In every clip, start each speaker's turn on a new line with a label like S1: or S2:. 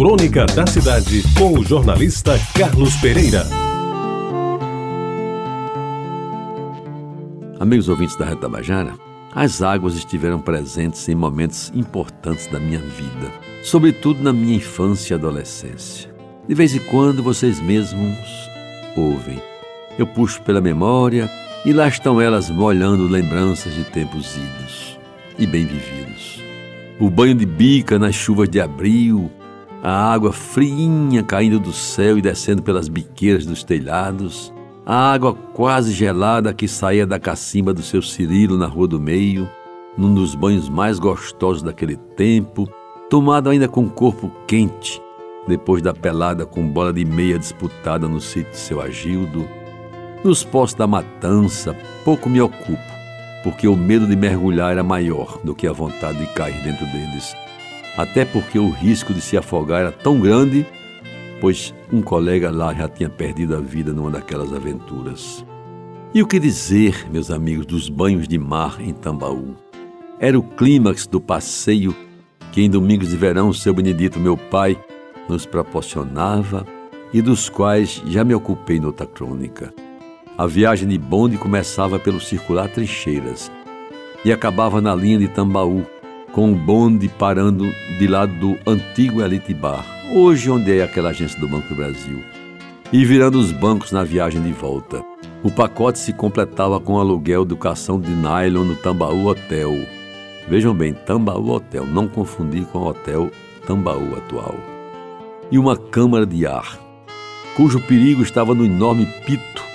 S1: Crônica da Cidade, com o jornalista Carlos Pereira.
S2: Amigos ouvintes da Reta Bajara, as águas estiveram presentes em momentos importantes da minha vida, sobretudo na minha infância e adolescência. De vez em quando vocês mesmos ouvem. Eu puxo pela memória e lá estão elas molhando lembranças de tempos idos e bem vividos. O banho de bica nas chuvas de abril, a água friinha caindo do céu e descendo pelas biqueiras dos telhados, a água quase gelada que saía da cacimba do seu Cirilo na Rua do Meio, num dos banhos mais gostosos daquele tempo, tomado ainda com o corpo quente, depois da pelada com bola de meia disputada no sítio de seu Agildo. Nos postos da matança, pouco me ocupo, porque o medo de mergulhar era maior do que a vontade de cair dentro deles até porque o risco de se afogar era tão grande, pois um colega lá já tinha perdido a vida numa daquelas aventuras. E o que dizer, meus amigos, dos banhos de mar em Tambaú? Era o clímax do passeio que em domingos de verão seu Benedito, meu pai, nos proporcionava e dos quais já me ocupei noutra crônica. A viagem de bonde começava pelo circular Trincheiras e acabava na linha de Tambaú, com o bonde parando de lado do antigo Elite Bar, hoje onde é aquela agência do Banco do Brasil, e virando os bancos na viagem de volta. O pacote se completava com aluguel do cação de nylon no Tambaú Hotel. Vejam bem, Tambaú Hotel, não confundir com o Hotel Tambaú atual. E uma câmara de ar, cujo perigo estava no enorme pito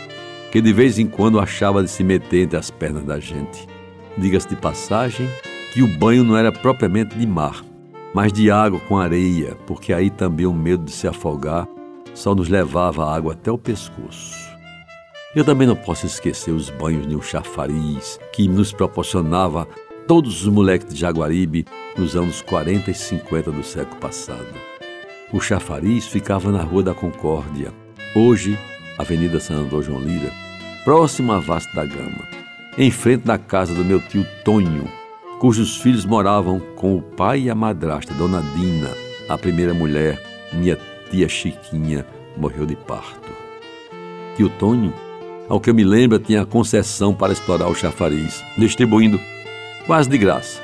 S2: que de vez em quando achava de se meter entre as pernas da gente. Diga-se de passagem, que o banho não era propriamente de mar, mas de água com areia, porque aí também o medo de se afogar só nos levava a água até o pescoço. Eu também não posso esquecer os banhos de um chafariz que nos proporcionava todos os moleques de Jaguaribe nos anos 40 e 50 do século passado. O chafariz ficava na Rua da Concórdia, hoje Avenida Senador João Lira, próximo à Vasta da Gama, em frente da casa do meu tio Tonho, cujos filhos moravam com o pai e a madrasta, Dona Dina, a primeira mulher, minha tia Chiquinha, morreu de parto. Tio Tonho, ao que eu me lembro, tinha concessão para explorar o chafariz, distribuindo, quase de graça,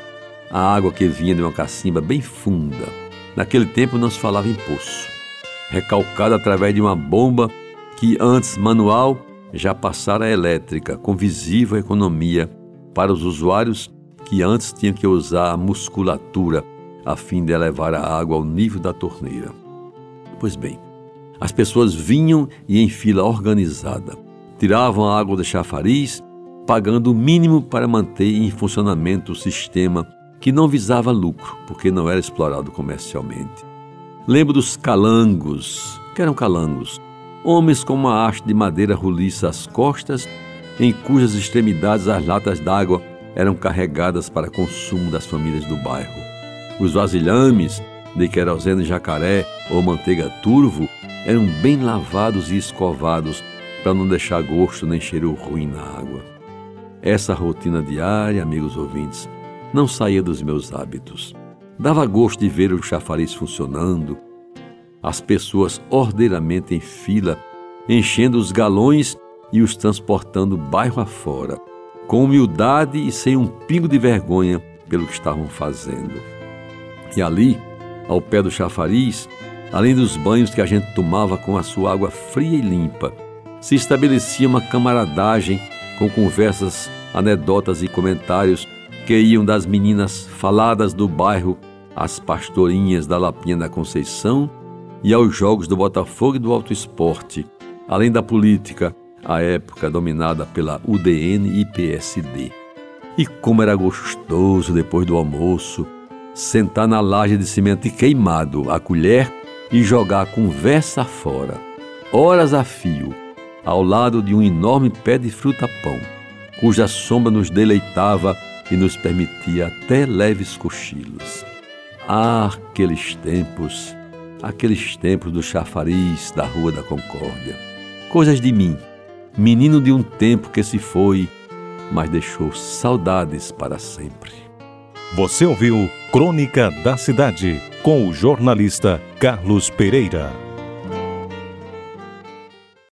S2: a água que vinha de uma cacimba bem funda. Naquele tempo não se falava em poço, recalcada através de uma bomba que antes manual já passara elétrica, com visível economia para os usuários que antes tinha que usar a musculatura a fim de elevar a água ao nível da torneira. Pois bem, as pessoas vinham e em fila organizada, tiravam a água do chafariz, pagando o mínimo para manter em funcionamento o sistema que não visava lucro, porque não era explorado comercialmente. Lembro dos calangos, que eram calangos, homens com uma haste de madeira roliça às costas, em cujas extremidades as latas d'água eram carregadas para consumo das famílias do bairro. Os vasilhames de querosene jacaré ou manteiga turvo eram bem lavados e escovados para não deixar gosto nem cheiro ruim na água. Essa rotina diária, amigos ouvintes, não saía dos meus hábitos. Dava gosto de ver o chafariz funcionando, as pessoas ordeiramente em fila, enchendo os galões e os transportando bairro afora com humildade e sem um pingo de vergonha pelo que estavam fazendo. E ali, ao pé do chafariz, além dos banhos que a gente tomava com a sua água fria e limpa, se estabelecia uma camaradagem com conversas, anedotas e comentários que iam das meninas faladas do bairro às pastorinhas da Lapinha da Conceição e aos jogos do Botafogo e do Alto Esporte, além da política, à época dominada pela UDN e PSD. E como era gostoso depois do almoço sentar na laje de cimento queimado a colher e jogar a conversa fora, horas a fio, ao lado de um enorme pé de fruta-pão, cuja sombra nos deleitava e nos permitia até leves cochilos. Ah, aqueles tempos, aqueles tempos do chafariz da Rua da Concórdia. Coisas de mim, menino de um tempo que se foi, mas deixou saudades para sempre.
S1: Você ouviu Crônica da Cidade com o jornalista Carlos Pereira.